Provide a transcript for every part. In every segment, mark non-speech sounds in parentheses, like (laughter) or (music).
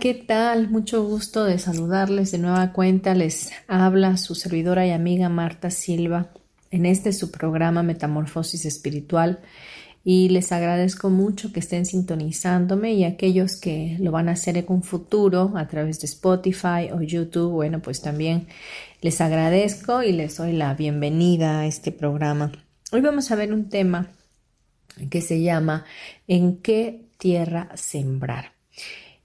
¿Qué tal? Mucho gusto de saludarles de nueva cuenta. Les habla su servidora y amiga Marta Silva en este su programa Metamorfosis Espiritual y les agradezco mucho que estén sintonizándome y aquellos que lo van a hacer en un futuro a través de Spotify o YouTube, bueno, pues también les agradezco y les doy la bienvenida a este programa. Hoy vamos a ver un tema que se llama ¿En qué tierra sembrar?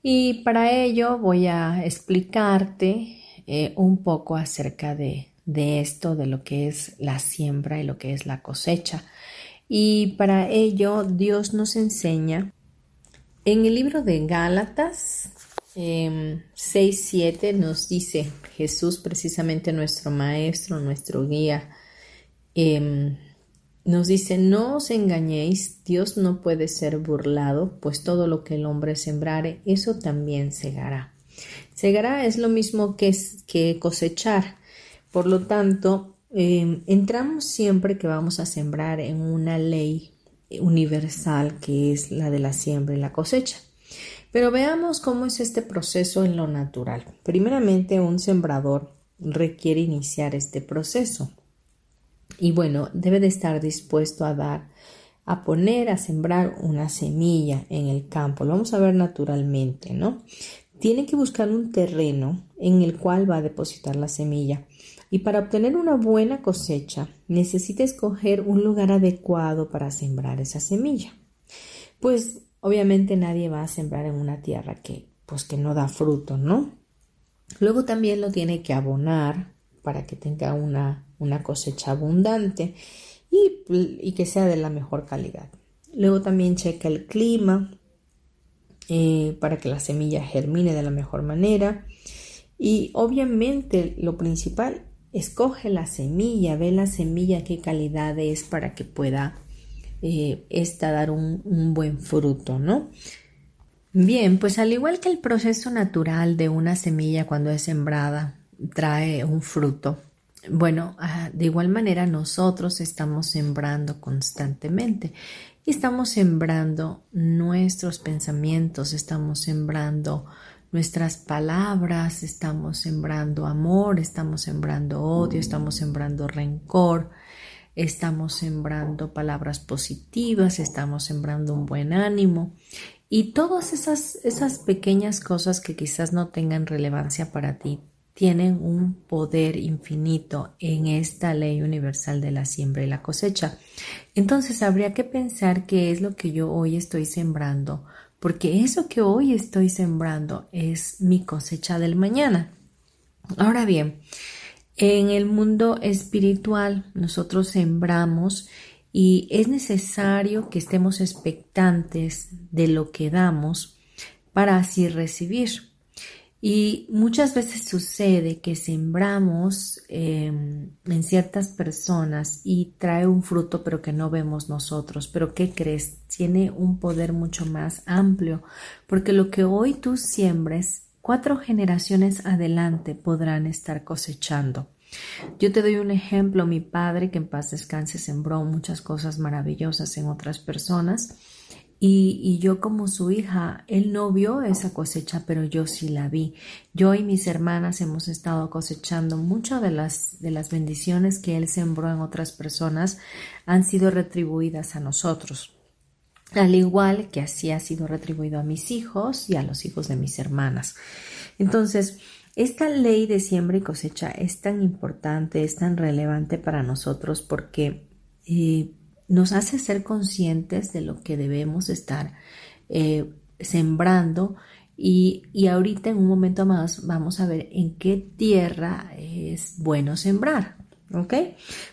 Y para ello voy a explicarte eh, un poco acerca de, esto, de lo que es la siembra y lo que es la cosecha. Y para ello Dios nos enseña en el libro de Gálatas eh, em, 6.7 nos dice Jesús, precisamente nuestro maestro, nuestro guía, em, nos dice, no os engañéis, Dios no puede ser burlado, pues todo lo que el hombre sembrare, eso también segará. Segará es lo mismo que, que cosechar. Por lo tanto, em, entramos siempre que vamos a sembrar en una ley universal que es la de la siembra y la cosecha. Pero veamos cómo es este proceso en lo natural. Primeramente, un sembrador requiere iniciar este proceso. Y bueno, debe de estar dispuesto a dar, a poner, a sembrar una semilla en el campo. Lo vamos a ver naturalmente, ¿no? Tiene que buscar un terreno en el cual va a depositar la semilla. Y para obtener una buena cosecha, necesita escoger un lugar adecuado para sembrar esa semilla. Pues obviamente nadie va a sembrar en una tierra que pues que no da fruto, ¿no? Luego también lo tiene que abonar para que tenga una una cosecha abundante y, que sea de la mejor calidad. Luego también checa el clima eh, para que la semilla germine de la mejor manera. Y obviamente lo principal, escoge la semilla, ve la semilla qué calidad es para que pueda eh, esta dar un, un buen fruto, ¿no? Bien, pues al igual que el proceso natural de una semilla cuando es sembrada trae un fruto, bueno, ah, de igual manera nosotros estamos sembrando constantemente estamos sembrando nuestros pensamientos, estamos sembrando nuestras palabras, estamos sembrando amor, estamos sembrando odio, estamos sembrando rencor, estamos sembrando palabras positivas, estamos sembrando un buen ánimo y todas esas, esas pequeñas cosas que quizás no tengan relevancia para ti, tienen un poder infinito en esta ley universal de la siembra y la cosecha. Entonces habría que pensar qué es lo que yo hoy estoy sembrando, porque eso que hoy estoy sembrando es mi cosecha del mañana. Ahora bien, en el mundo espiritual nosotros sembramos y es necesario que estemos expectantes de lo que damos para así recibir. Y muchas veces sucede que sembramos em, en ciertas personas y trae un fruto pero que no vemos nosotros. Pero ¿qué crees? Tiene un poder mucho más amplio porque lo que hoy tú siembres, cuatro generaciones adelante podrán estar cosechando. Yo te doy un ejemplo, mi padre, que en paz descanse, sembró muchas cosas maravillosas en otras personas y, yo como su hija, él no vio esa cosecha, pero yo sí la vi. Yo y mis hermanas hemos estado cosechando muchas de las, de las bendiciones que él sembró en otras personas han sido retribuidas a nosotros. Al igual que así ha sido retribuido a mis hijos y a los hijos de mis hermanas. Entonces, Esta ley de siembra y cosecha es tan importante, es tan relevante para nosotros porque eh, nos hace ser conscientes de lo que debemos estar eh, sembrando y, y, ahorita en un momento más vamos a ver en qué tierra es bueno sembrar. ¿Ok?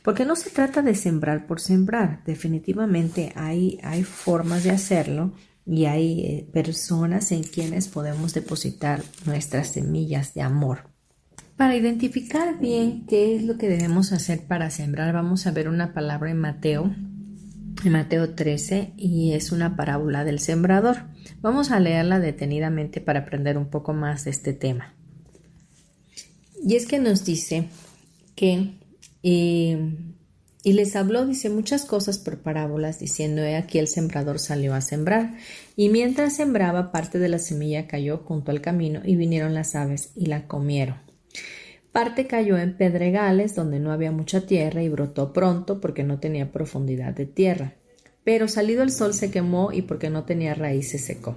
Porque no se trata de sembrar por sembrar. Definitivamente hay, hay formas de hacerlo y hay eh, personas en quienes podemos depositar nuestras semillas de amor. Para identificar bien qué es lo que debemos hacer para sembrar, vamos a ver una palabra en Mateo, Mateo 13, y es una parábola del sembrador. Vamos a leerla detenidamente para aprender un poco más de este tema. Y es que nos dice que eh, y les habló, dice, muchas cosas por parábolas, diciendo, he aquí el sembrador salió a sembrar. Y mientras sembraba, parte de la semilla cayó junto al camino, y vinieron las aves y la comieron. Parte cayó en pedregales, donde no había mucha tierra, y brotó pronto, porque no tenía profundidad de tierra. Pero salido el sol se quemó, y porque no tenía raíz se secó.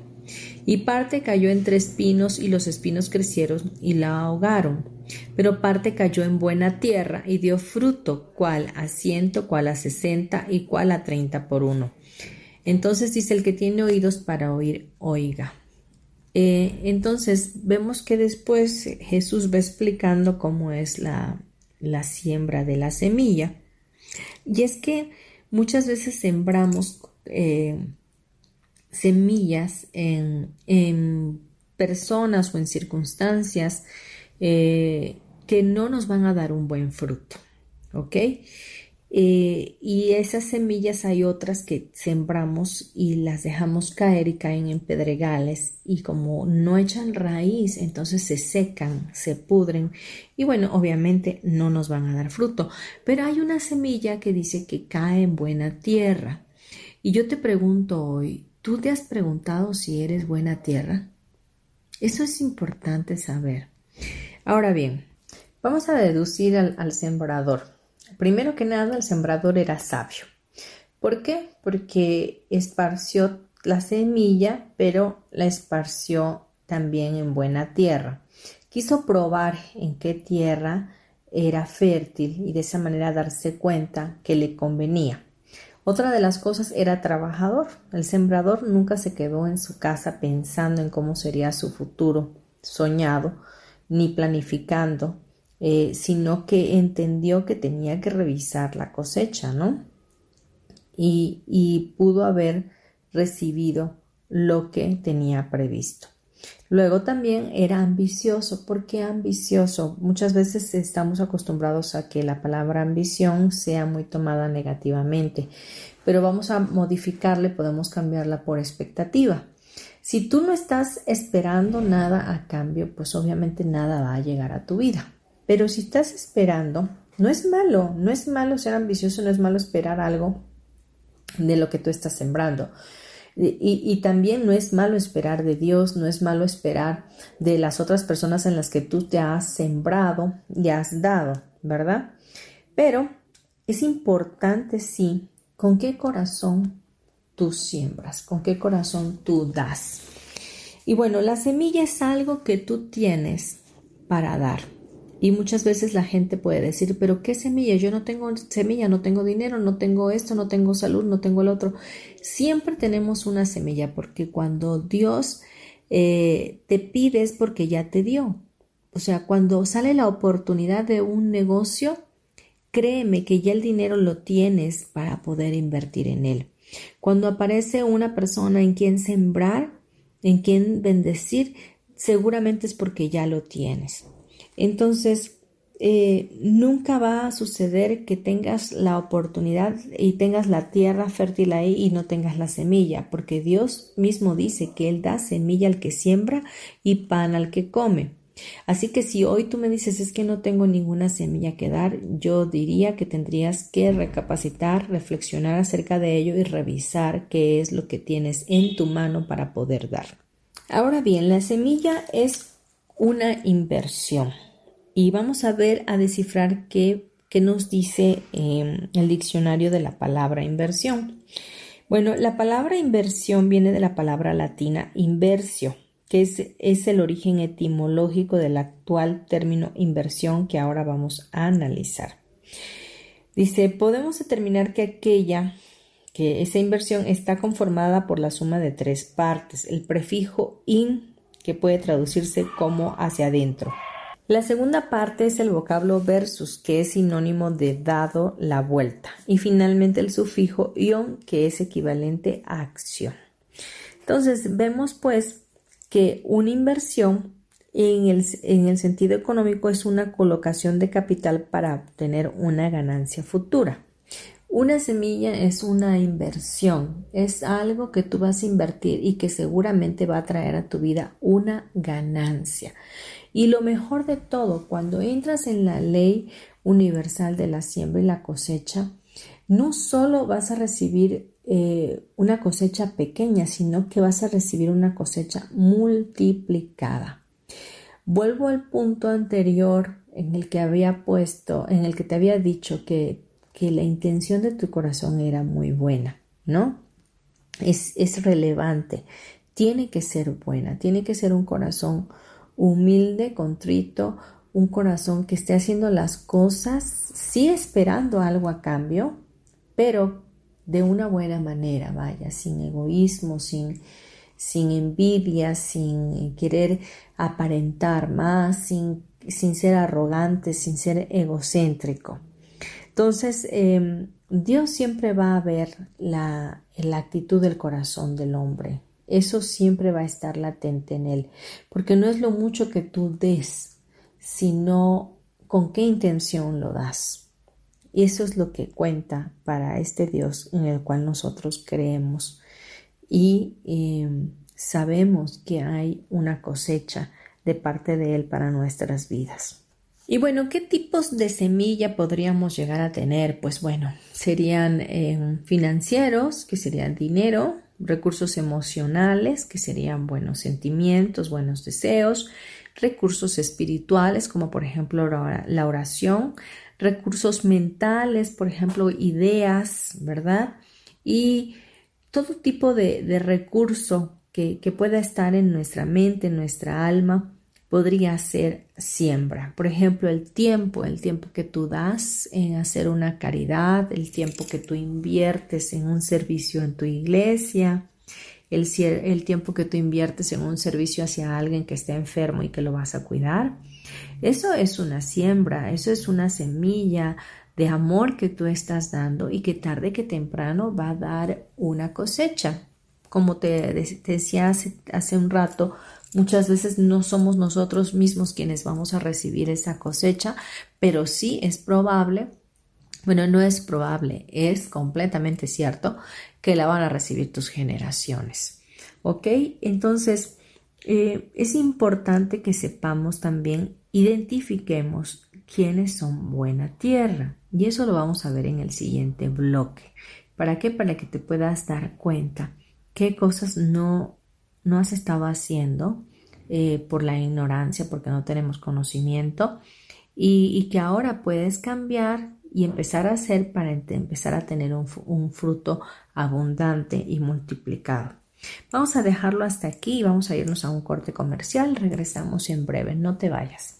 Y parte cayó entre espinos, y los espinos crecieron y la ahogaron pero parte cayó en buena tierra y dio fruto, cual a ciento, cual a sesenta y cual a treinta por uno. Entonces dice el que tiene oídos para oír, oiga. Eh, entonces vemos que después Jesús va explicando cómo es la, la siembra de la semilla. Y es que muchas veces sembramos eh, semillas en, en personas o en circunstancias eh, que no nos van a dar un buen fruto. ¿Ok? Eh, y esas semillas hay otras que sembramos y las dejamos caer y caen en pedregales y como no echan raíz, entonces se secan, se pudren y bueno, obviamente no nos van a dar fruto. Pero hay una semilla que dice que cae en buena tierra. Y yo te pregunto hoy, ¿tú te has preguntado si eres buena tierra? Eso es importante saber. Ahora bien, vamos a deducir al, sembrador. Primero que nada, el sembrador era sabio. ¿Por qué? Porque esparció la semilla, pero la esparció también en buena tierra. Quiso probar en qué tierra era fértil y de esa manera darse cuenta que le convenía. Otra de las cosas era trabajador. El sembrador nunca se quedó en su casa pensando en cómo sería su futuro soñado, ni planificando, eh, sino que entendió que tenía que revisar la cosecha, ¿no? Y, pudo haber recibido lo que tenía previsto. Luego también era ambicioso. ¿Por qué ambicioso? Muchas veces estamos acostumbrados a que la palabra ambición sea muy tomada negativamente, pero vamos a modificarle, podemos cambiarla por expectativa. Si tú no estás esperando nada a cambio, pues obviamente nada va a llegar a tu vida. Pero si estás esperando, no es malo, no es malo ser ambicioso, no es malo esperar algo de lo que tú estás sembrando. Y, también no es malo esperar de Dios, no es malo esperar de las otras personas en las que tú te has sembrado y has dado, ¿verdad? Pero es importante, sí, con qué corazón tú siembras, con qué corazón tú das. Y bueno, la semilla es algo que tú tienes para dar. Y muchas veces la gente puede decir, pero ¿qué semilla? Yo no tengo semilla, no tengo dinero, no tengo esto, no tengo salud, no tengo el otro. Siempre tenemos una semilla porque cuando Dios eh, te pide es porque ya te dio. O sea, cuando sale la oportunidad de un negocio, créeme que ya el dinero lo tienes para poder invertir en él. Cuando aparece una persona en quien sembrar, en quien bendecir, seguramente es porque ya lo tienes. Entonces, eh, nunca va a suceder que tengas la oportunidad y tengas la tierra fértil ahí y no tengas la semilla, porque Dios mismo dice que Él da semilla al que siembra y pan al que come. Así que si hoy tú me dices es que no tengo ninguna semilla que dar, yo diría que tendrías que recapacitar, reflexionar acerca de ello y revisar qué es lo que tienes en tu mano para poder dar. Ahora bien, la semilla es una inversión y vamos a ver a descifrar qué, nos dice em, el diccionario de la palabra inversión. Bueno, la palabra inversión viene de la palabra latina inversio que es, es el origen etimológico del actual término inversión que ahora vamos a analizar. Dice, podemos determinar que aquella, que esa inversión está conformada por la suma de tres partes. El prefijo in, que puede traducirse como hacia adentro. La segunda parte es el vocablo versus, que es sinónimo de dado la vuelta. Y finalmente el sufijo ion, que es equivalente a acción. Entonces, vemos pues que una inversión en el, en el, sentido económico es una colocación de capital para obtener una ganancia futura. Una semilla es una inversión, es algo que tú vas a invertir y que seguramente va a traer a tu vida una ganancia. Y lo mejor de todo, cuando entras en la ley universal de la siembra y la cosecha, no solo vas a recibir eh, una cosecha pequeña, sino que vas a recibir una cosecha multiplicada. Vuelvo al punto anterior en el que había puesto, en el que te había dicho que, que la intención de tu corazón era muy buena, ¿no? Es, es relevante, tiene que ser buena, tiene que ser un corazón humilde, contrito, un corazón que esté haciendo las cosas, sí esperando algo a cambio, pero de una buena manera, vaya, sin egoísmo, sin, sin envidia, sin querer aparentar más, sin, sin ser arrogante, sin ser egocéntrico. Entonces, em, Dios siempre va a ver la, actitud del corazón del hombre. Eso siempre va a estar latente en él, porque no es lo mucho que tú des, sino con qué intención lo das. Y eso es lo que cuenta para este Dios en el cual nosotros creemos. Y em, sabemos que hay una cosecha de parte de Él para nuestras vidas. Y bueno, ¿qué tipos de semilla podríamos llegar a tener? Pues bueno, serían em, financieros, que serían dinero, recursos emocionales, que serían buenos sentimientos, buenos deseos, recursos espirituales, como por ejemplo la oración, recursos mentales, por ejemplo, ideas, ¿verdad? Y todo tipo de, recurso que, que, pueda estar en nuestra mente, en nuestra alma, podría ser siembra. Por ejemplo, el tiempo, el tiempo que tú das en hacer una caridad, el tiempo que tú inviertes en un servicio en tu iglesia, el, el tiempo que tú inviertes en un servicio hacia alguien que está enfermo y que lo vas a cuidar eso es una siembra, eso es una semilla de amor que tú estás dando y que tarde que temprano va a dar una cosecha. Como te, decía hace, un rato, muchas veces no somos nosotros mismos quienes vamos a recibir esa cosecha, pero sí es probable, bueno, no es probable, es completamente cierto que la van a recibir tus generaciones. ¿Ok? Entonces, eh, es importante que sepamos también identifiquemos quiénes son buena tierra. Y eso lo vamos a ver en el siguiente bloque. ¿Para qué? Para que te puedas dar cuenta qué cosas no, no has estado haciendo eh, por la ignorancia, porque no tenemos conocimiento, y, que ahora puedes cambiar y empezar a hacer para empezar a tener un, un fruto abundante y multiplicado. Vamos a dejarlo hasta aquí y vamos a irnos a un corte comercial. Regresamos en breve, no te vayas.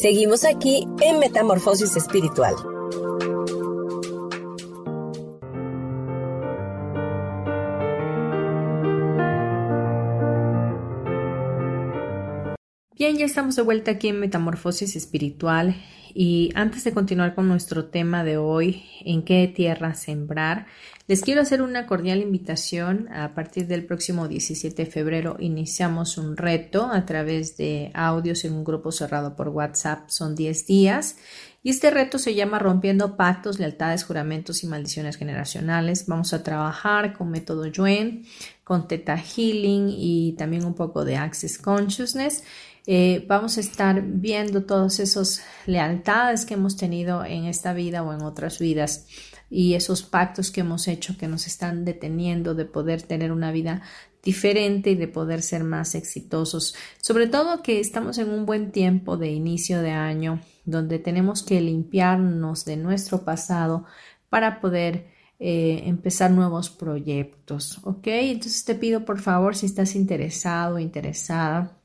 Seguimos aquí en Metamorfosis Espiritual. Bien, ya estamos de vuelta aquí en Metamorfosis Espiritual y antes de continuar con nuestro tema de hoy, en qué tierra sembrar, les quiero hacer una cordial invitación. A partir del próximo 17 de febrero iniciamos un reto a través de audios en un grupo cerrado por WhatsApp. Son 10 días y este reto se llama Rompiendo Pactos, Lealtades, Juramentos y Maldiciones Generacionales. Vamos a trabajar con método Yuen, con Theta Healing y también un poco de Access Consciousness. Eh, vamos a estar viendo todas esas lealtades que hemos tenido en esta vida o en otras vidas y esos pactos que hemos hecho que nos están deteniendo de poder tener una vida diferente y de poder ser más exitosos. Sobre todo que estamos en un buen tiempo de inicio de año donde tenemos que limpiarnos de nuestro pasado para poder eh, empezar nuevos proyectos. ¿Ok? Entonces te pido por favor si estás interesado o interesada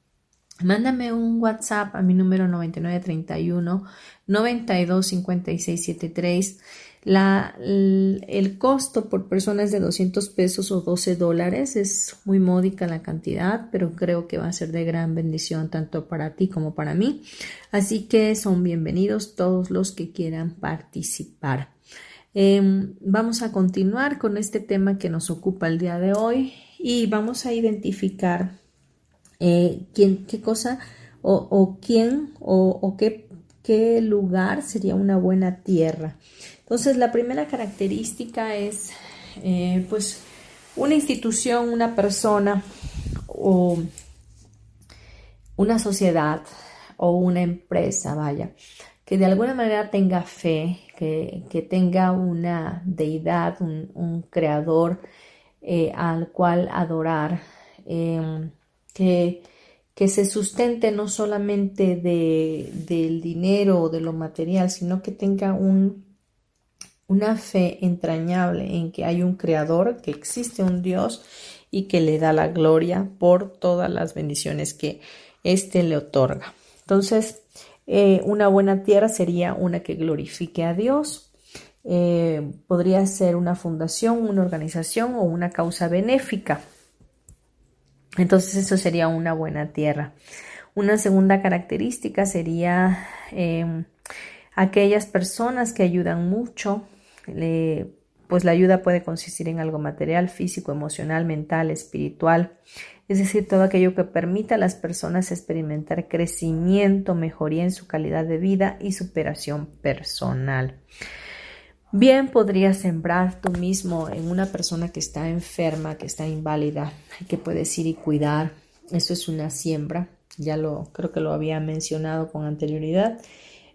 Mándame un WhatsApp a mi número 9931 925673. La, el costo por persona es de 200 pesos o 12 dólares. Es muy módica la cantidad, pero creo que va a ser de gran bendición tanto para ti como para mí. Así que son bienvenidos todos los que quieran participar. Em, vamos a continuar con este tema que nos ocupa el día de hoy y vamos a identificar eh, quién, qué cosa o, quién o, qué, qué, lugar sería una buena tierra. Entonces, la primera característica es, eh, pues, una institución, una persona o una sociedad o una empresa, vaya, que de alguna manera tenga fe, que, tenga una deidad, un, creador eh, al cual adorar. Em, que, que se sustente no solamente de, del dinero o de lo material, sino que tenga un, una fe entrañable en que hay un creador, que existe un Dios y que le da la gloria por todas las bendiciones que éste le otorga. Entonces, eh, una buena tierra sería una que glorifique a Dios. Eh, podría ser una fundación, una organización o una causa benéfica. Entonces eso sería una buena tierra. Una segunda característica sería em, aquellas personas que ayudan mucho, pues la ayuda puede consistir en algo material, físico, emocional, mental, espiritual, es decir, todo aquello que permita a las personas experimentar crecimiento, mejoría en su calidad de vida y superación personal. Bien podrías sembrar tú mismo en una persona que está enferma, que está inválida, que puedes ir y cuidar. Eso es una siembra, ya lo creo que lo había mencionado con anterioridad.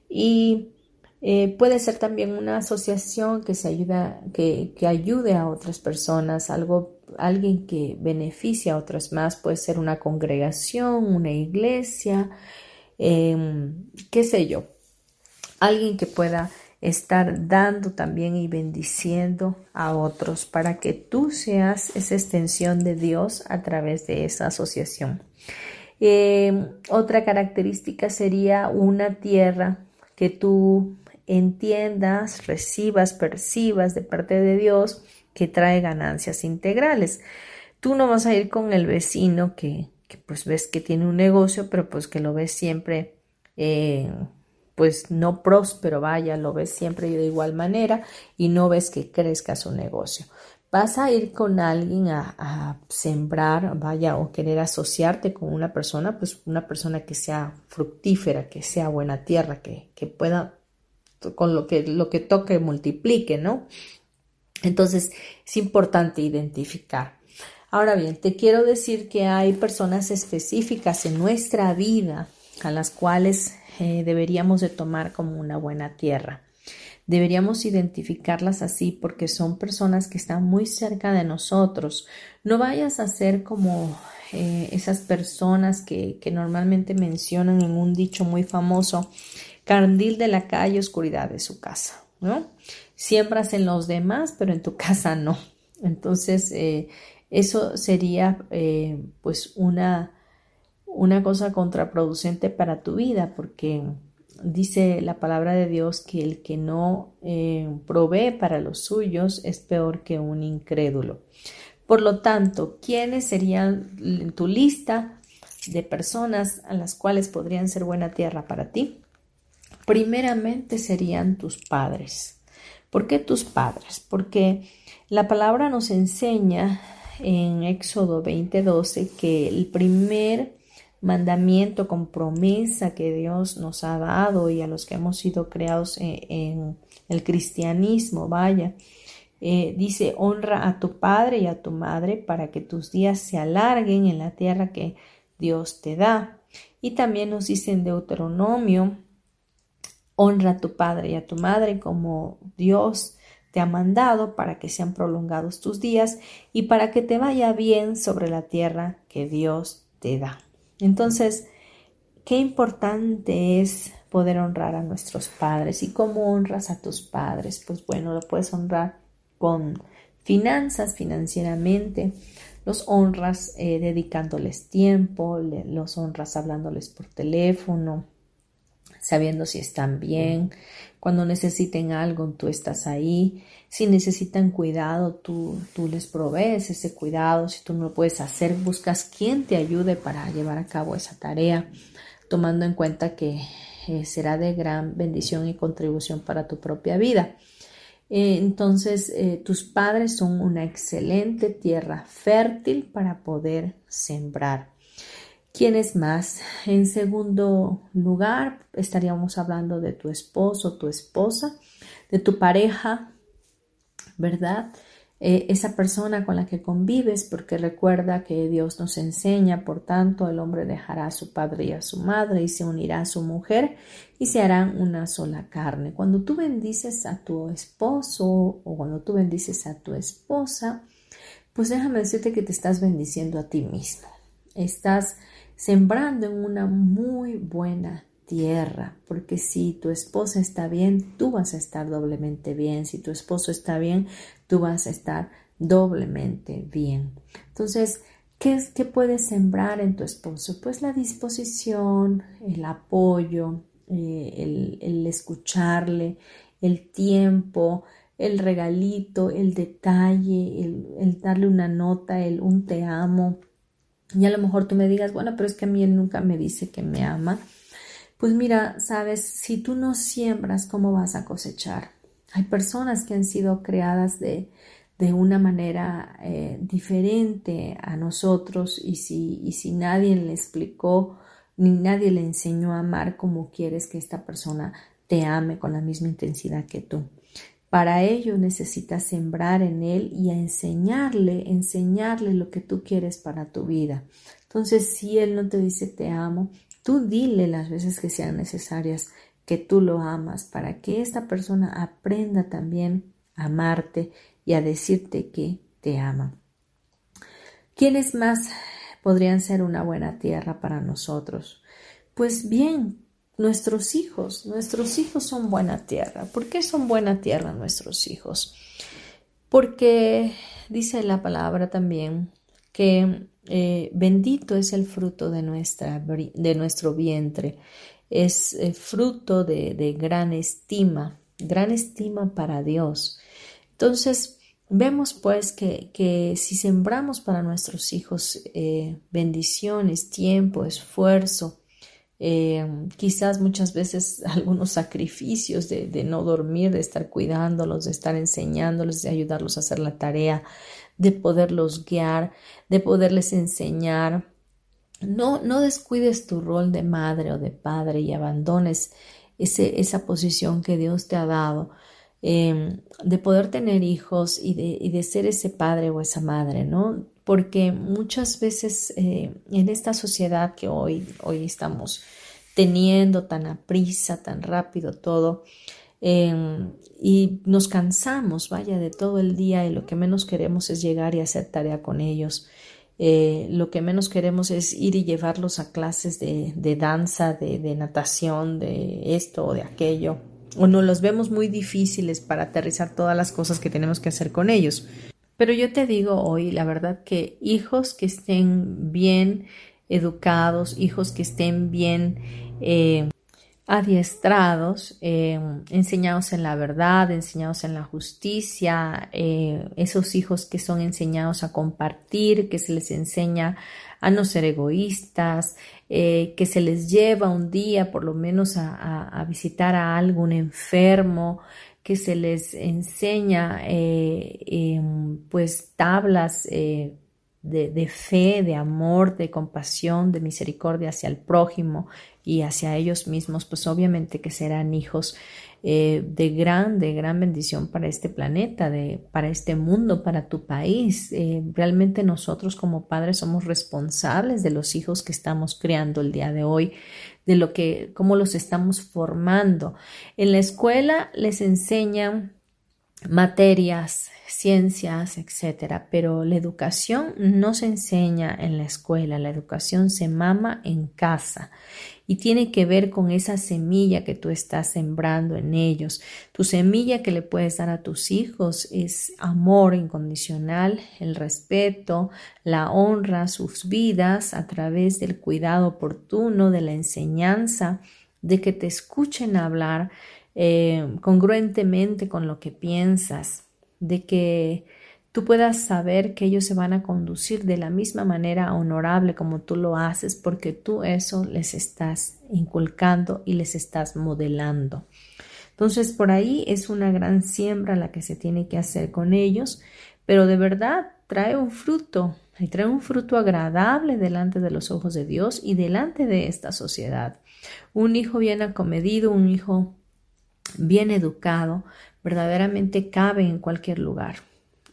Y eh, puede ser también una asociación que se ayuda, que, que ayude a otras personas, algo alguien que beneficia a otros más, puede ser una congregación, una iglesia, em, qué sé yo, alguien que pueda estar dando también y bendiciendo a otros para que tú seas esa extensión de Dios a través de esa asociación. Em, otra característica sería una tierra que tú entiendas, recibas, percibas de parte de Dios que trae ganancias integrales. Tú no vas a ir con el vecino que, pues ves que tiene un negocio, pero pues que lo ves siempre eh, pues no próspero, vaya, lo ves siempre de igual manera y no ves que crezca su negocio. Vas a ir con alguien a, sembrar, vaya, o querer asociarte con una persona, pues una persona que sea fructífera, que sea buena tierra, que, que pueda, con lo que, lo que toque, multiplique, ¿no? Entonces, es importante identificar. Ahora bien, te quiero decir que hay personas específicas en nuestra vida a las cuales eh, deberíamos de tomar como una buena tierra. Deberíamos identificarlas así porque son personas que están muy cerca de nosotros. No vayas a ser como eh, esas personas que, que normalmente mencionan en un dicho muy famoso, candil de la calle, oscuridad de su casa, ¿no? Siembras en los demás, pero en tu casa no. Entonces, eh, eso sería pues una una cosa contraproducente para tu vida, porque dice la palabra de Dios que el que no eh, provee para los suyos es peor que un incrédulo. Por lo tanto, ¿quiénes serían en tu lista de personas a las cuales podrían ser buena tierra para ti? Primeramente serían tus padres. ¿Por qué tus padres? Porque la palabra nos enseña en Éxodo 20:12 que el primer mandamiento, con promesa que Dios nos ha dado y a los que hemos sido creados en, el cristianismo, vaya. Eh, dice, honra a tu padre y a tu madre para que tus días se alarguen en la tierra que Dios te da. Y también nos dice en Deuteronomio, honra a tu padre y a tu madre como Dios te ha mandado para que sean prolongados tus días y para que te vaya bien sobre la tierra que Dios te da. Entonces, qué importante es poder honrar a nuestros padres. ¿Y cómo honras a tus padres? Pues bueno, lo puedes honrar con finanzas, financieramente. Los honras eh, dedicándoles tiempo, los honras hablándoles por teléfono, sabiendo si están bien. Cuando necesiten algo, tú estás ahí. Si necesitan cuidado, tú, tú les provees ese cuidado. Si tú no lo puedes hacer, buscas quien te ayude para llevar a cabo esa tarea, tomando en cuenta que eh, será de gran bendición y contribución para tu propia vida. Eh, entonces, eh, tus padres son una excelente tierra fértil para poder sembrar. ¿Quién es más? En segundo lugar, estaríamos hablando de tu esposo, tu esposa, de tu pareja, ¿verdad? Eh, esa persona con la que convives, porque recuerda que Dios nos enseña, por tanto, el hombre dejará a su padre y a su madre y se unirá a su mujer y se harán una sola carne. Cuando tú bendices a tu esposo o cuando tú bendices a tu esposa, pues déjame decirte que te estás bendiciendo a ti mismo. Estás sembrando en una muy buena tierra, porque si tu esposa está bien, tú vas a estar doblemente bien, si tu esposo está bien, tú vas a estar doblemente bien. Entonces, ¿qué, es, qué puedes sembrar en tu esposo? Pues la disposición, el apoyo, eh, el, escucharle, el tiempo, el regalito, el detalle, el, el, darle una nota, el un te amo. Y a lo mejor tú me digas, bueno, pero es que a mí él nunca me dice que me ama. Pues mira, sabes, si tú no siembras, ¿cómo vas a cosechar? Hay personas que han sido creadas de, de una manera eh, diferente a nosotros y si, y si nadie le explicó ni nadie le enseñó a amar como quieres que esta persona te ame con la misma intensidad que tú. Para ello necesitas sembrar en él y enseñarle, enseñarle lo que tú quieres para tu vida. Entonces, si él no te dice te amo, Tú dile las veces que sean necesarias que tú lo amas para que esta persona aprenda también a amarte y a decirte que te ama. ¿Quiénes más podrían ser una buena tierra para nosotros? Pues bien, nuestros hijos. Nuestros hijos son buena tierra. ¿Por qué son buena tierra nuestros hijos? Porque dice la palabra también que eh, bendito es el fruto de, nuestra, de nuestro vientre. Es eh, fruto de, gran estima, gran estima para Dios. Entonces, vemos pues que, si sembramos para nuestros hijos eh, bendiciones, tiempo, esfuerzo, quizás muchas veces (laughs) algunos sacrificios de, de, no dormir, de estar cuidándolos, de estar enseñándoles, de ayudarlos a hacer la tarea, de poderlos guiar, de poderles enseñar. No, no descuides tu rol de madre o de padre y abandones ese, esa posición que Dios te ha dado em, de poder tener hijos y de, de, ser ese padre o esa madre, ¿no? Porque muchas veces eh, en esta sociedad que hoy, hoy estamos teniendo tan a prisa, tan rápido todo, Em, y nos cansamos, vaya, de todo el día y lo que menos queremos es llegar y hacer tarea con ellos. Eh, lo que menos queremos es ir y llevarlos a clases de, de danza, de, de, natación, de esto o de aquello. O no los vemos muy difíciles para aterrizar todas las cosas que tenemos que hacer con ellos. Pero yo te digo hoy, la verdad, que hijos que estén bien educados, hijos que estén bien eh, adiestrados, eh, enseñados en la verdad, enseñados en la justicia, eh, esos hijos que son enseñados a compartir, que se les enseña a no ser egoístas, eh, que se les lleva un día por lo menos a, visitar a algún enfermo, que se les enseña em, pues tablas de, fe, de amor, de compasión, de misericordia hacia el prójimo y hacia ellos mismos, pues obviamente que serán hijos eh, de gran, de gran bendición para este planeta, de, para este mundo, para tu país. Eh, realmente nosotros como padres somos responsables de los hijos que estamos creando el día de hoy, de lo que, cómo los estamos formando. En la escuela les enseñan materias, ciencias, etcétera, pero la educación no se enseña en la escuela, la educación se mama en casa y tiene que ver con esa semilla que tú estás sembrando en ellos. Tu semilla que le puedes dar a tus hijos es amor incondicional, el respeto, la honra, sus vidas a través del cuidado oportuno, de la enseñanza, de que te escuchen hablar, eh, congruentemente con lo que piensas, de que tú puedas saber que ellos se van a conducir de la misma manera honorable como tú lo haces, porque tú eso les estás inculcando y les estás modelando. Entonces, por ahí es una gran siembra la que se tiene que hacer con ellos, pero de verdad trae un fruto y trae un fruto agradable delante de los ojos de Dios y delante de esta sociedad. Un hijo bien acomedido, un hijo bien educado, verdaderamente cabe en cualquier lugar.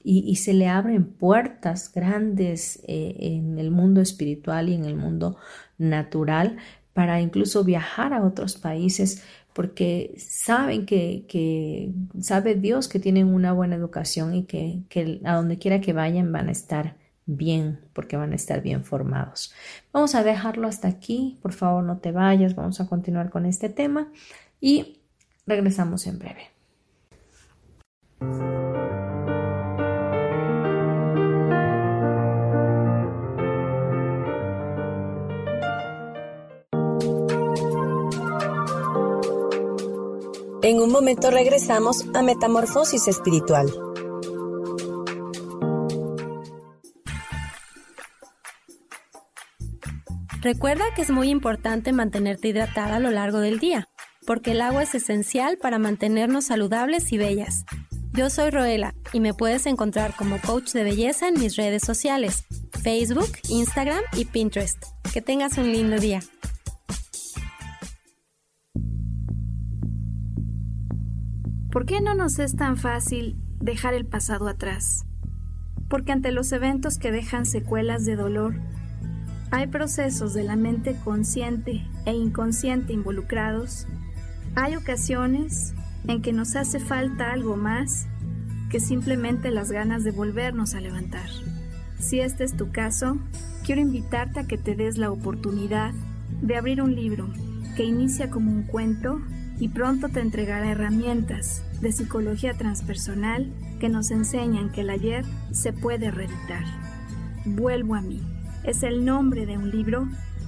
Y, se le abren puertas grandes eh, en el mundo espiritual y en el mundo natural para incluso viajar a otros países porque saben que, sabe Dios que tienen una buena educación y que, que a donde quiera que vayan van a estar bien porque van a estar bien formados. Vamos a dejarlo hasta aquí, por favor no te vayas, vamos a continuar con este tema y Regresamos en breve. En un momento regresamos a Metamorfosis Espiritual. Recuerda que es muy importante mantenerte hidratada a lo largo del día porque el agua es esencial para mantenernos saludables y bellas. Yo soy Roela y me puedes encontrar como coach de belleza en mis redes sociales, Facebook, Instagram y Pinterest. Que tengas un lindo día. ¿Por qué no nos es tan fácil dejar el pasado atrás? Porque ante los eventos que dejan secuelas de dolor, hay procesos de la mente consciente e inconsciente involucrados hay ocasiones en que nos hace falta algo más que simplemente las ganas de volvernos a levantar. Si este es tu caso, quiero invitarte a que te des la oportunidad de abrir un libro que inicia como un cuento y pronto te entregará herramientas de psicología transpersonal que nos enseñan que el ayer se puede reeditar. Vuelvo a mí. Es el nombre de un libro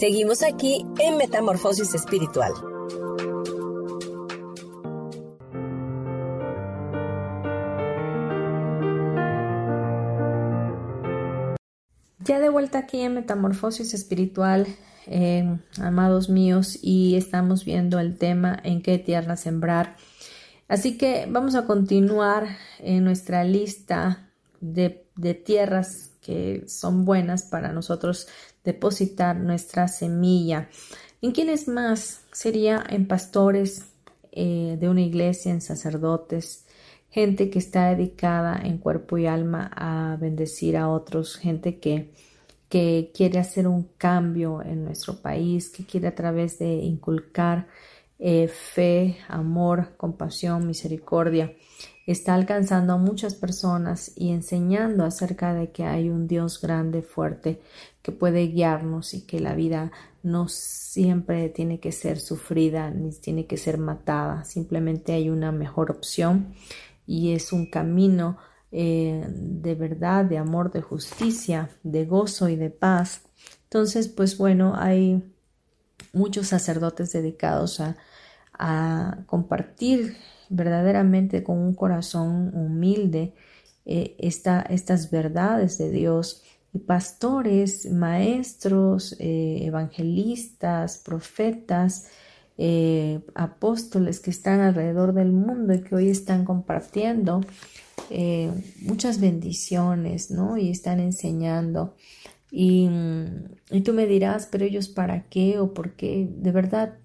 Seguimos aquí en Metamorfosis Espiritual. Ya de vuelta aquí en Metamorfosis Espiritual, eh, amados míos, y estamos viendo el tema en qué tierra sembrar. Así que vamos a continuar en nuestra lista de, de tierras que son buenas para nosotros depositar nuestra semilla. ¿En quiénes más? Sería en pastores eh, de una iglesia, en sacerdotes, gente que está dedicada en cuerpo y alma a bendecir a otros, gente que, que quiere hacer un cambio en nuestro país, que quiere a través de inculcar eh, fe, amor, compasión, misericordia, está alcanzando a muchas personas y enseñando acerca de que hay un Dios grande, fuerte, que puede guiarnos y que la vida no siempre tiene que ser sufrida ni tiene que ser matada, simplemente hay una mejor opción y es un camino eh, de verdad, de amor, de justicia, de gozo y de paz. Entonces, pues bueno, hay muchos sacerdotes dedicados a, a compartir verdaderamente con un corazón humilde eh, estas verdades de Dios y pastores, maestros, eh, evangelistas, profetas, eh, apóstoles que están alrededor del mundo y que hoy están compartiendo muchas bendiciones, ¿no? Y están enseñando. Y, y tú me dirás, pero ellos para qué o por qué. De verdad,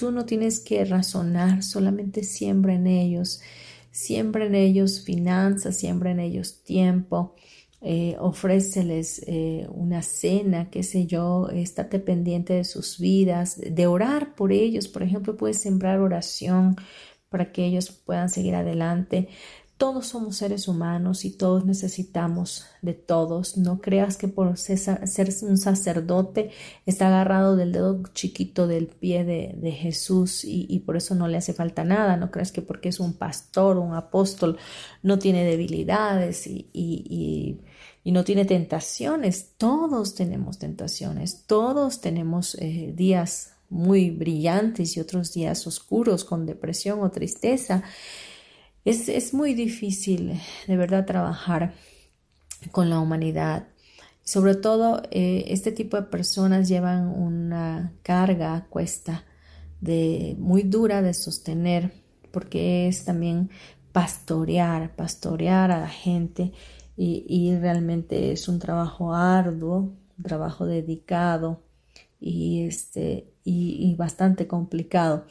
tú no tienes que razonar, solamente siembra en ellos. Siembra en ellos finanzas, siembra en ellos tiempo, eh, ofréceles eh, una cena, qué sé yo, estate pendiente de sus vidas, de orar por ellos, por ejemplo, puedes sembrar oración para que ellos puedan seguir adelante. Todos somos seres humanos y todos necesitamos de todos. No creas que por ser, un sacerdote está agarrado del dedo chiquito del pie de, Jesús y, por eso no le hace falta nada. No creas que porque es un pastor, un apóstol, no tiene debilidades y, no tiene tentaciones. Todos tenemos tentaciones. Todos tenemos eh, días muy brillantes y otros días oscuros con depresión o tristeza. Es, muy difícil de verdad trabajar con la humanidad. Sobre todo, eh, este tipo de personas llevan una carga cuesta de, muy dura de sostener porque es también pastorear, pastorear a la gente y, realmente es un trabajo arduo, un trabajo dedicado y, este, y, bastante complicado.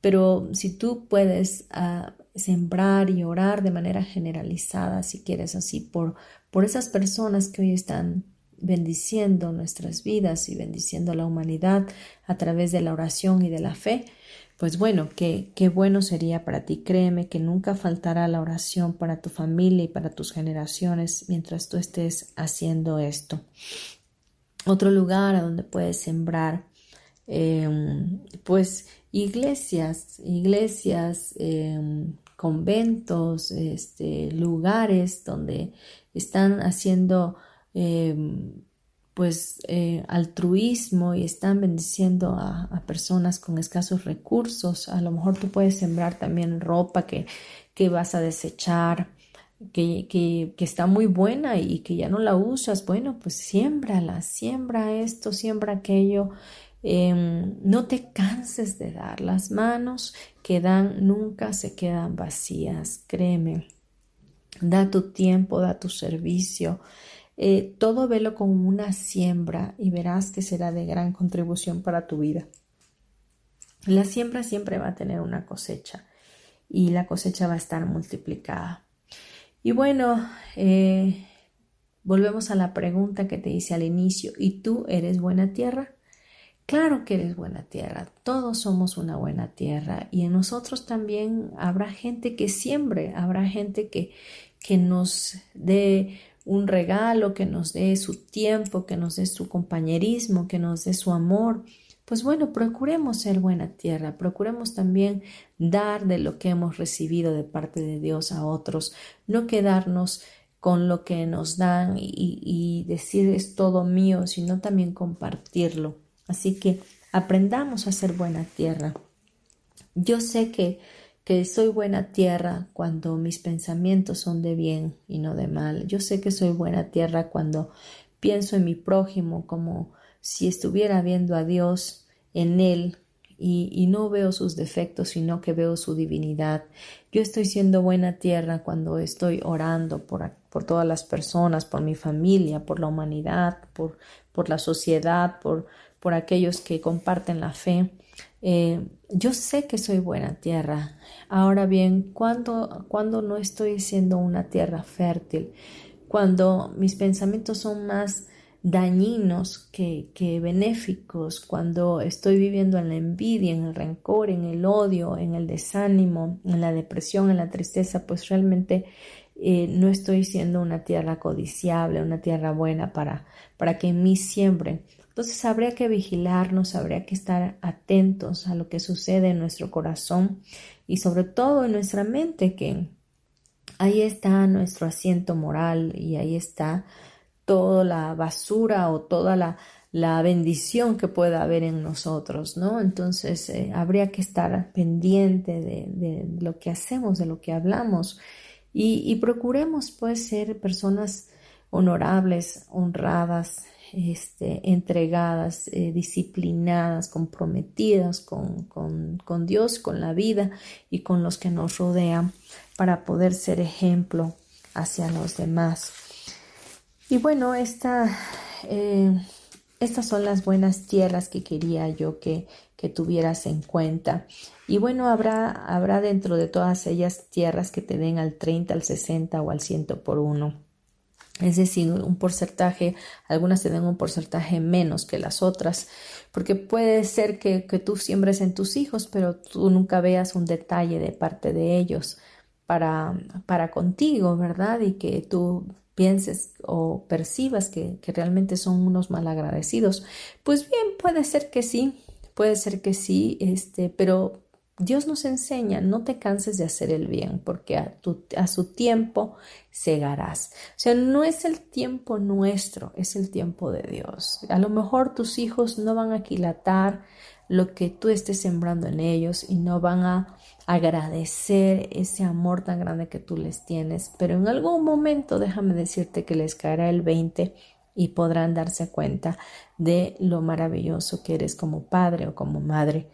Pero si tú puedes ah, sembrar y orar de manera generalizada, si quieres así, por, por esas personas que hoy están bendiciendo nuestras vidas y bendiciendo la humanidad a través de la oración y de la fe, pues bueno, qué, qué bueno sería para ti. Créeme que nunca faltará la oración para tu familia y para tus generaciones mientras tú estés haciendo esto. Otro lugar a donde puedes sembrar, em, pues iglesias, iglesias, em, conventos, este, lugares donde están haciendo em, pues eh, altruismo y están bendiciendo a, personas con escasos recursos. A lo mejor tú puedes sembrar también ropa que, que vas a desechar, que, que, que, está muy buena y que ya no la usas. Bueno, pues siémbrala, siembra esto, siembra aquello. Em, no te canses de dar. Las manos que dan nunca se quedan vacías, créeme. Da tu tiempo, da tu servicio. Eh, todo velo como una siembra y verás que será de gran contribución para tu vida. La siembra siempre va a tener una cosecha y la cosecha va a estar multiplicada. Y bueno, eh, volvemos a la pregunta que te hice al inicio. ¿Y tú eres buena tierra? Claro que eres buena tierra, todos somos una buena tierra y en nosotros también habrá gente que siembre, habrá gente que, que nos dé un regalo, que nos dé su tiempo, que nos dé su compañerismo, que nos dé su amor. Pues bueno, procuremos ser buena tierra, procuremos también dar de lo que hemos recibido de parte de Dios a otros, no quedarnos con lo que nos dan y, y decir es todo mío, sino también compartirlo. Así que aprendamos a ser buena tierra. Yo sé que que soy buena tierra cuando mis pensamientos son de bien y no de mal. Yo sé que soy buena tierra cuando pienso en mi prójimo como si estuviera viendo a Dios en él y, no veo sus defectos, sino que veo su divinidad. Yo estoy siendo buena tierra cuando estoy orando por, por todas las personas, por mi familia, por la humanidad, por, por la sociedad, por, por aquellos que comparten la fe. Eh, yo sé que soy buena tierra. Ahora bien, cuando, cuando no estoy siendo una tierra fértil, cuando mis pensamientos son más dañinos que, que, benéficos, cuando estoy viviendo en la envidia, en el rencor, en el odio, en el desánimo, en la depresión, en la tristeza, pues realmente eh, no estoy siendo una tierra codiciable, una tierra buena para, para que en mí siembren entonces habría que vigilarnos, habría que estar atentos a lo que sucede en nuestro corazón y sobre todo en nuestra mente, que ahí está nuestro asiento moral y ahí está toda la basura o toda la, la bendición que pueda haber en nosotros, ¿no? Entonces eh, habría que estar pendiente de, lo que hacemos, de lo que hablamos y, y procuremos pues ser personas honorables, honradas, este, entregadas, eh, disciplinadas, comprometidas con, con, Dios, con la vida y con los que nos rodean para poder ser ejemplo hacia los demás. Y bueno, eh, estas son las buenas tierras que quería yo que, que tuvieras en cuenta. Y bueno, habrá, habrá dentro de todas ellas tierras que te den al 30, al 60 o al 100 por uno es decir, un porcentaje, algunas te den un porcentaje menos que las otras, porque puede ser que, tú siembres en tus hijos, pero tú nunca veas un detalle de parte de ellos para, para contigo, ¿verdad? Y que tú pienses o percibas que, que realmente son unos malagradecidos. Pues bien, puede ser que sí, puede ser que sí, este, pero Dios nos enseña, no te canses de hacer el bien, porque a, a, su tiempo segarás. O sea, no es el tiempo nuestro, es el tiempo de Dios. A lo mejor tus hijos no van a aquilatar lo que tú estés sembrando en ellos y no van a agradecer ese amor tan grande que tú les tienes, pero en algún momento déjame decirte que les caerá el 20 y podrán darse cuenta de lo maravilloso que eres como padre o como madre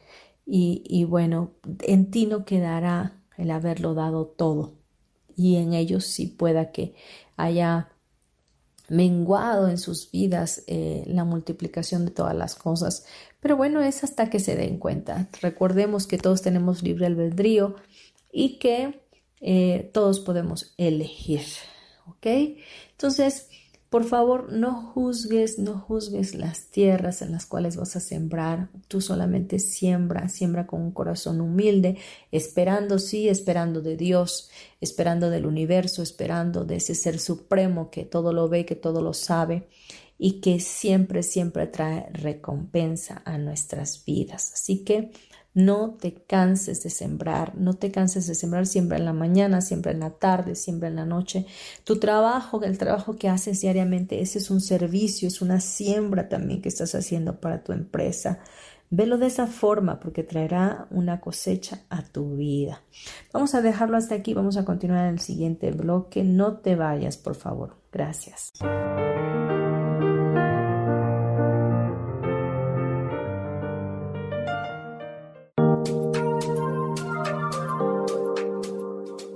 y, bueno, en ti no quedará el haberlo dado todo. Y en ellos sí pueda que haya menguado en sus vidas eh, la multiplicación de todas las cosas. Pero bueno, es hasta que se den cuenta. Recordemos que todos tenemos libre albedrío y que eh, todos podemos elegir. ¿Ok? Entonces, por favor, no juzgues, no juzgues las tierras en las cuales vas a sembrar. Tú solamente siembra, siembra con un corazón humilde, esperando, sí, esperando de Dios, esperando del universo, esperando de ese ser supremo que todo lo ve, que todo lo sabe y que siempre, siempre trae recompensa a nuestras vidas. Así que no te canses de sembrar, no te canses de sembrar siempre en la mañana, siempre en la tarde, siempre en la noche. Tu trabajo, el trabajo que haces diariamente, ese es un servicio, es una siembra también que estás haciendo para tu empresa. Velo de esa forma porque traerá una cosecha a tu vida. Vamos a dejarlo hasta aquí, vamos a continuar en el siguiente bloque. No te vayas, por favor. Gracias.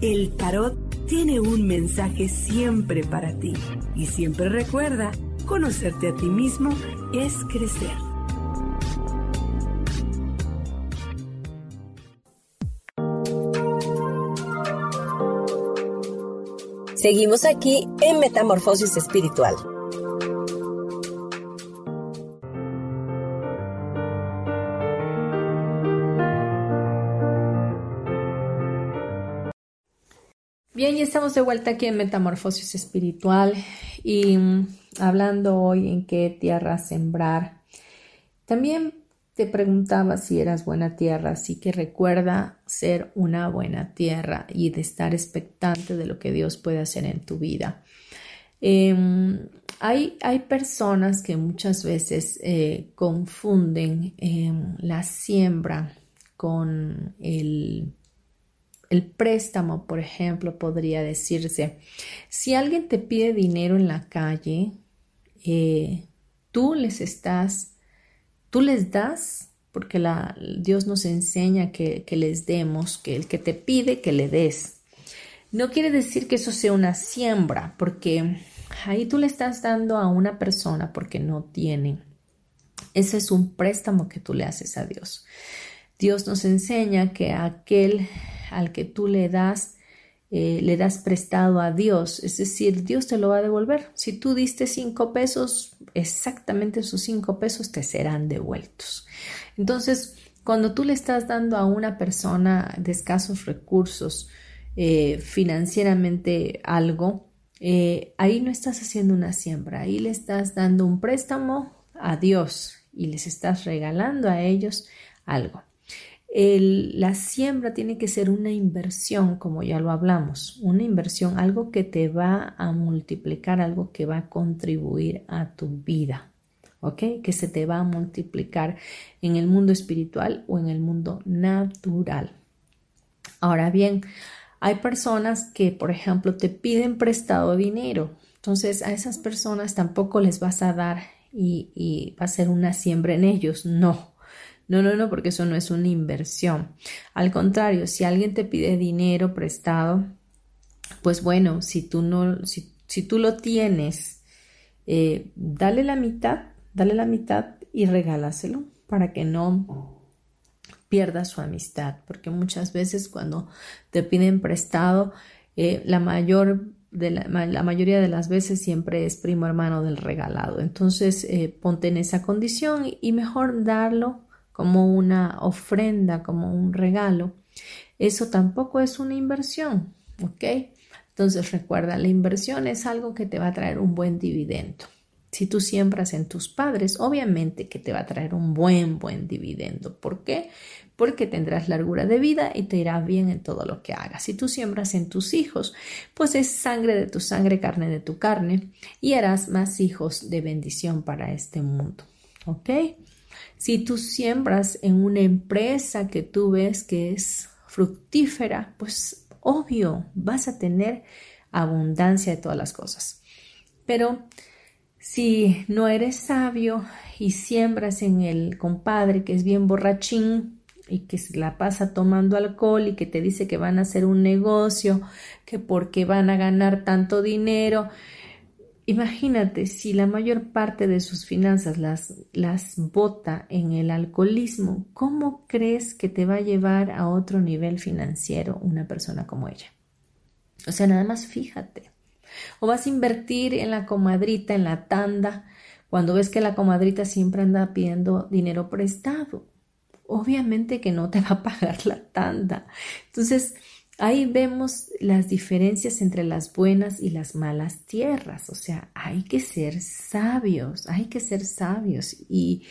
El tarot tiene un mensaje siempre para ti y siempre recuerda, conocerte a ti mismo es crecer. Seguimos aquí en Metamorfosis Espiritual. Y estamos de vuelta aquí en Metamorfosis Espiritual y mm, hablando hoy en qué tierra sembrar. También te preguntaba si eras buena tierra, así que recuerda ser una buena tierra y de estar expectante de lo que Dios puede hacer en tu vida. Em, hay, hay, personas que muchas veces eh, confunden em, la siembra con el, el préstamo, por ejemplo, podría decirse. Si alguien te pide dinero en la calle, eh, tú les estás, tú les das, porque la, Dios nos enseña que, que les demos, que el que te pide que le des. No quiere decir que eso sea una siembra, porque ahí tú le estás dando a una persona porque no tiene. Ese es un préstamo que tú le haces a Dios. Dios nos enseña que aquel al que tú le das, eh, le das prestado a Dios, es decir, Dios te lo va a devolver. Si tú diste cinco pesos, exactamente esos cinco pesos te serán devueltos. Entonces, cuando tú le estás dando a una persona de escasos recursos eh, financieramente algo, eh, ahí no estás haciendo una siembra, ahí le estás dando un préstamo a Dios y les estás regalando a ellos algo la siembra tiene que ser una inversión, como ya lo hablamos, una inversión, algo que te va a multiplicar, algo que va a contribuir a tu vida, ¿ok? Que se te va a multiplicar en el mundo espiritual o en el mundo natural. Ahora bien, hay personas que, por ejemplo, te piden prestado dinero. Entonces, a esas personas tampoco les vas a dar y, y va a ser una siembra en ellos. No, no, no, no, porque eso no es una inversión. Al contrario, si alguien te pide dinero prestado, pues bueno, si tú no, si, tú lo tienes, eh, dale la mitad, dale la mitad y regálaselo para que no pierda su amistad, porque muchas veces cuando te piden prestado, eh, la mayor de la, mayoría de las veces siempre es primo hermano del regalado. Entonces, eh, ponte en esa condición y mejor darlo como una ofrenda, como un regalo, eso tampoco es una inversión, ¿ok? Entonces recuerda, la inversión es algo que te va a traer un buen dividendo. Si tú siembras en tus padres, obviamente que te va a traer un buen, buen dividendo. ¿Por qué? Porque tendrás largura de vida y te irá bien en todo lo que hagas. Si tú siembras en tus hijos, pues es sangre de tu sangre, carne de tu carne, y harás más hijos de bendición para este mundo. ¿Ok? Si tú siembras en una empresa que tú ves que es fructífera, pues obvio vas a tener abundancia de todas las cosas. Pero si no eres sabio y siembras en el compadre que es bien borrachín y que se la pasa tomando alcohol y que te dice que van a hacer un negocio, que porque van a ganar tanto dinero, Imagínate si la mayor parte de sus finanzas las, las bota en el alcoholismo, ¿cómo crees que te va a llevar a otro nivel financiero una persona como ella? O sea, nada más fíjate. O vas a invertir en la comadrita, en la tanda, cuando ves que la comadrita siempre anda pidiendo dinero prestado. Obviamente que no te va a pagar la tanda. Entonces, Ahí vemos las diferencias entre las buenas y las malas tierras. O sea, hay que ser sabios, hay que ser sabios. Y,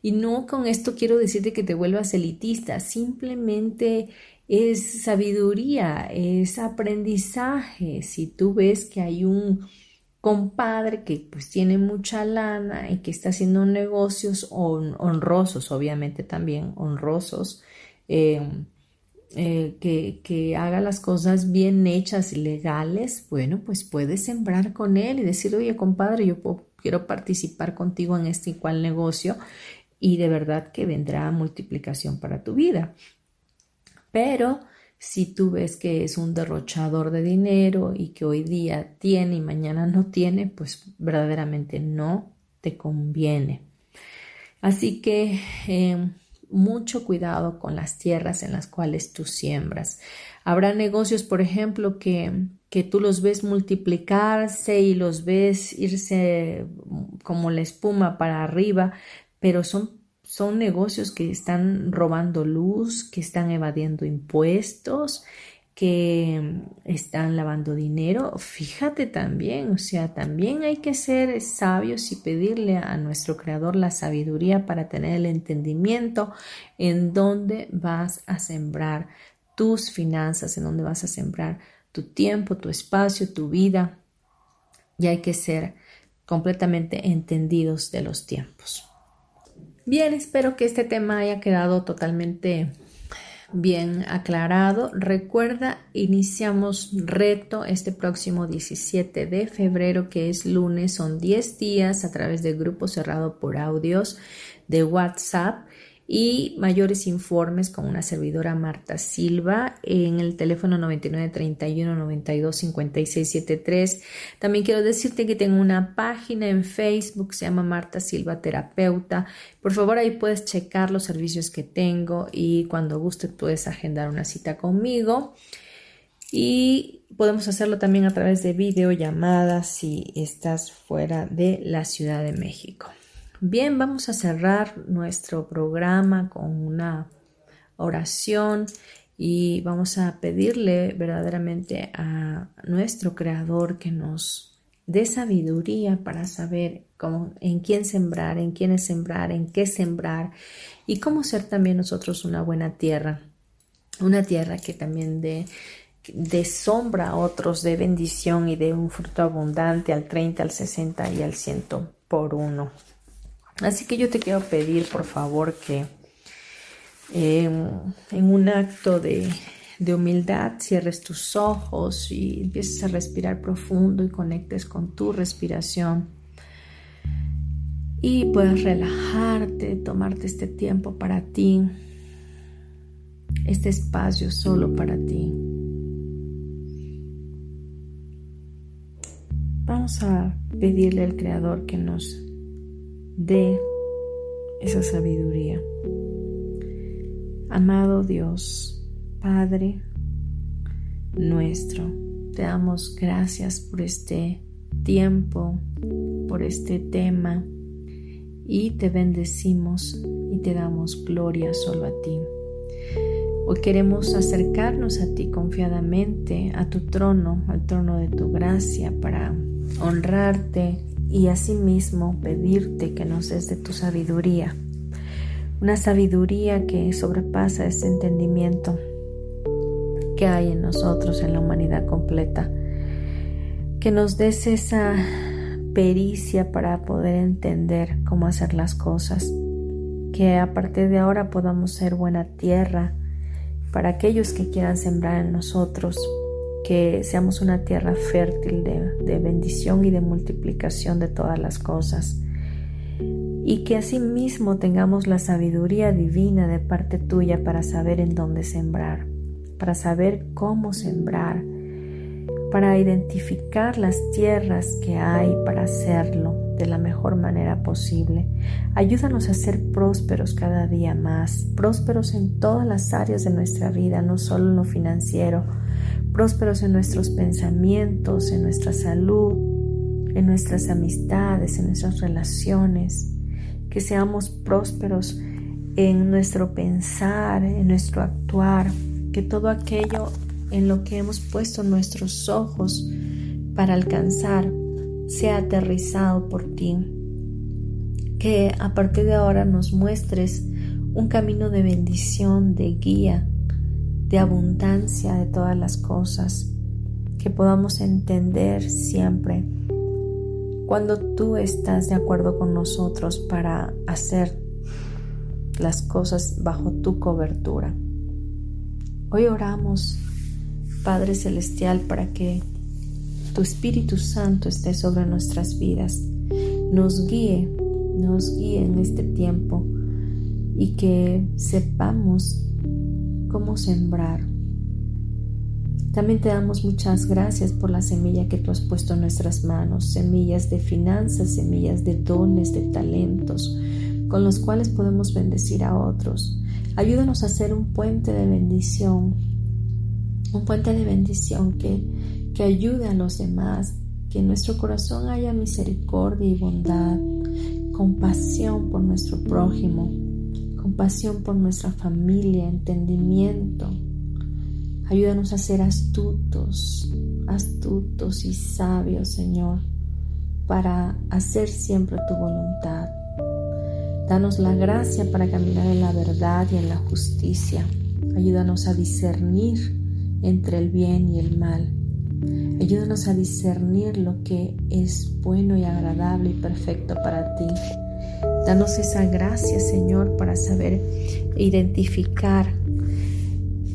y no con esto quiero decirte que te vuelvas elitista, simplemente es sabiduría, es aprendizaje. Si tú ves que hay un compadre que pues tiene mucha lana y que está haciendo negocios honrosos, obviamente también honrosos, eh, eh, que, haga las cosas bien hechas y legales, bueno, pues puedes sembrar con él y decir, oye, compadre, yo quiero participar contigo en este y cual negocio y de verdad que vendrá multiplicación para tu vida. Pero si tú ves que es un derrochador de dinero y que hoy día tiene y mañana no tiene, pues verdaderamente no te conviene. Así que eh, mucho cuidado con las tierras en las cuales tú siembras. Habrá negocios, por ejemplo, que, que tú los ves multiplicarse y los ves irse como la espuma para arriba, pero son, son negocios que están robando luz, que están evadiendo impuestos, que están lavando dinero, fíjate también, o sea, también hay que ser sabios y pedirle a nuestro creador la sabiduría para tener el entendimiento en dónde vas a sembrar tus finanzas, en dónde vas a sembrar tu tiempo, tu espacio, tu vida. Y hay que ser completamente entendidos de los tiempos. Bien, espero que este tema haya quedado totalmente bien aclarado. Recuerda, iniciamos reto este próximo 17 de febrero, que es lunes. Son 10 días a través de grupo cerrado por audios de WhatsApp y mayores informes con una servidora Marta Silva en el teléfono 9931 92 5673. También quiero decirte que tengo una página en Facebook, se llama Marta Silva Terapeuta. Por favor, ahí puedes checar los servicios que tengo y cuando guste puedes agendar una cita conmigo. Y podemos hacerlo también a través de videollamadas si estás fuera de la Ciudad de México. Bien, vamos a cerrar nuestro programa con una oración y vamos a pedirle verdaderamente a nuestro Creador que nos dé sabiduría para saber en quién sembrar, en quiénes sembrar, en qué sembrar y cómo ser también nosotros una buena tierra, una tierra que también dé de sombra a otros, de bendición y de un fruto abundante al 30, al 60 y al 100 por uno. Así que yo te quiero pedir, por favor, que em, en un acto de, de humildad cierres tus ojos y empieces a respirar profundo y conectes con tu respiración. Y puedas relajarte, tomarte este tiempo para ti, este espacio solo para ti. Vamos a pedirle al Creador que nos de esa sabiduría. Amado Dios, Padre nuestro, te damos gracias por este tiempo, por este tema y te bendecimos y te damos gloria solo a ti. Hoy queremos acercarnos a ti confiadamente, a tu trono, al trono de tu gracia, para honrarte, y asimismo pedirte que nos des de tu sabiduría, una sabiduría que sobrepasa ese entendimiento que hay en nosotros, en la humanidad completa, que nos des esa pericia para poder entender cómo hacer las cosas, que a partir de ahora podamos ser buena tierra para aquellos que quieran sembrar en nosotros que seamos una tierra fértil de, bendición y de multiplicación de todas las cosas. Y que asimismo tengamos la sabiduría divina de parte tuya para saber en dónde sembrar, para saber cómo sembrar, para identificar las tierras que hay para hacerlo de la mejor manera posible. Ayúdanos a ser prósperos cada día más, prósperos en todas las áreas de nuestra vida, no solo en lo financiero, prósperos en nuestros pensamientos, en nuestra salud, en nuestras amistades, en nuestras relaciones, que seamos prósperos en nuestro pensar, en nuestro actuar, que todo aquello en lo que hemos puesto nuestros ojos para alcanzar sea aterrizado por ti. Que a partir de ahora nos muestres un camino de bendición, de guía, de abundancia de todas las cosas, que podamos entender siempre cuando tú estás de acuerdo con nosotros para hacer las cosas bajo tu cobertura. Hoy oramos, Padre Celestial, para que tu Espíritu Santo esté sobre nuestras vidas, nos guíe, nos guíe en este tiempo y que sepamos cómo sembrar. También te damos muchas gracias por la semilla que tú has puesto en nuestras manos, semillas de finanzas, semillas de dones, de talentos, con los cuales podemos bendecir a otros. Ayúdanos a ser un puente de bendición, un puente de bendición que, que ayude a los demás, que en nuestro corazón haya misericordia y bondad, compasión por nuestro prójimo, compasión por nuestra familia, entendimiento. Ayúdanos a ser astutos, astutos y sabios, Señor, para hacer siempre tu voluntad. Danos la gracia para caminar en la verdad y en la justicia. Ayúdanos a discernir entre el bien y el mal. Ayúdanos a discernir lo que es bueno y agradable y perfecto para ti. Danos esa gracia, Señor, para saber identificar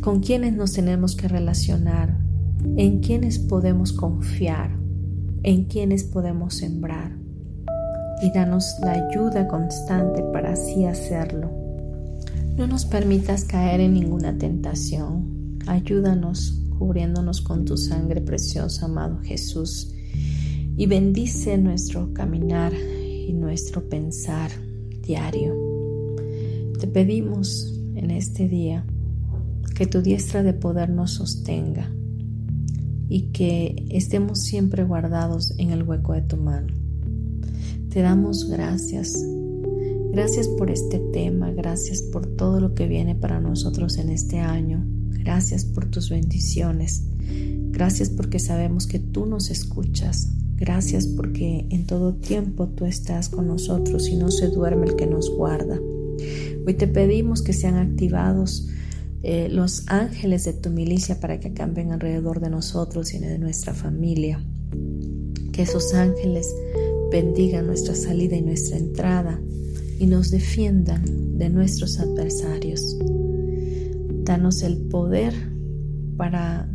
con quiénes nos tenemos que relacionar, en quiénes podemos confiar, en quiénes podemos sembrar. Y danos la ayuda constante para así hacerlo. No nos permitas caer en ninguna tentación. Ayúdanos cubriéndonos con tu sangre preciosa, amado Jesús. Y bendice nuestro caminar y nuestro pensar diario. Te pedimos en este día que tu diestra de poder nos sostenga y que estemos siempre guardados en el hueco de tu mano. Te damos gracias. Gracias por este tema, gracias por todo lo que viene para nosotros en este año. Gracias por tus bendiciones. Gracias porque sabemos que tú nos escuchas. Gracias porque en todo tiempo tú estás con nosotros y no se duerme el que nos guarda. Hoy te pedimos que sean activados eh, los ángeles de tu milicia para que acampen alrededor de nosotros y de nuestra familia. Que esos ángeles bendigan nuestra salida y nuestra entrada y nos defiendan de nuestros adversarios. Danos el poder para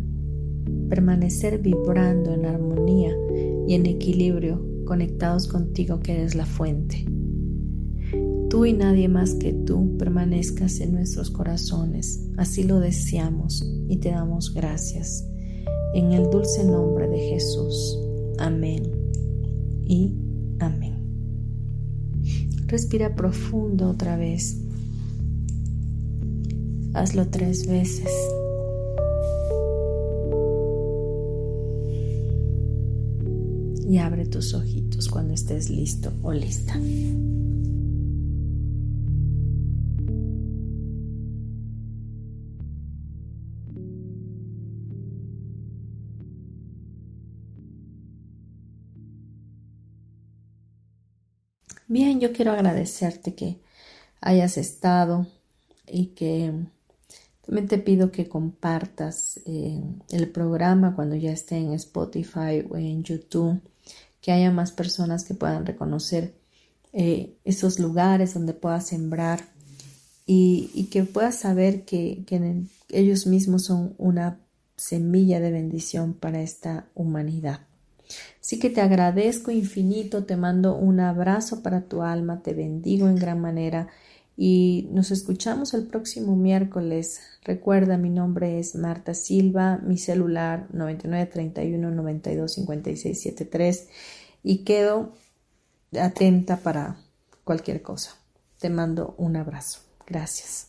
permanecer vibrando en armonía y en equilibrio, conectados contigo que eres la fuente tú y nadie más que tú permanezcas en nuestros corazones. Así lo deseamos y te damos gracias. En el dulce nombre de Jesús. Amén y amén. Respira profundo otra vez. Hazlo tres veces. Y abre tus ojitos cuando estés listo o lista. Bien, yo quiero agradecerte que hayas estado y que te pido que compartas eh, el programa cuando ya esté en Spotify o en YouTube, que haya más personas que puedan reconocer eh, esos lugares donde puedas sembrar y, que puedas saber que, que ellos mismos son una semilla de bendición para esta humanidad. Así que te agradezco infinito, te mando un abrazo para tu alma, te bendigo en gran manera y nos escuchamos el próximo miércoles. Recuerda, mi nombre es Marta Silva, mi celular 9931 92 y quedo atenta para cualquier cosa. Te mando un abrazo. Gracias.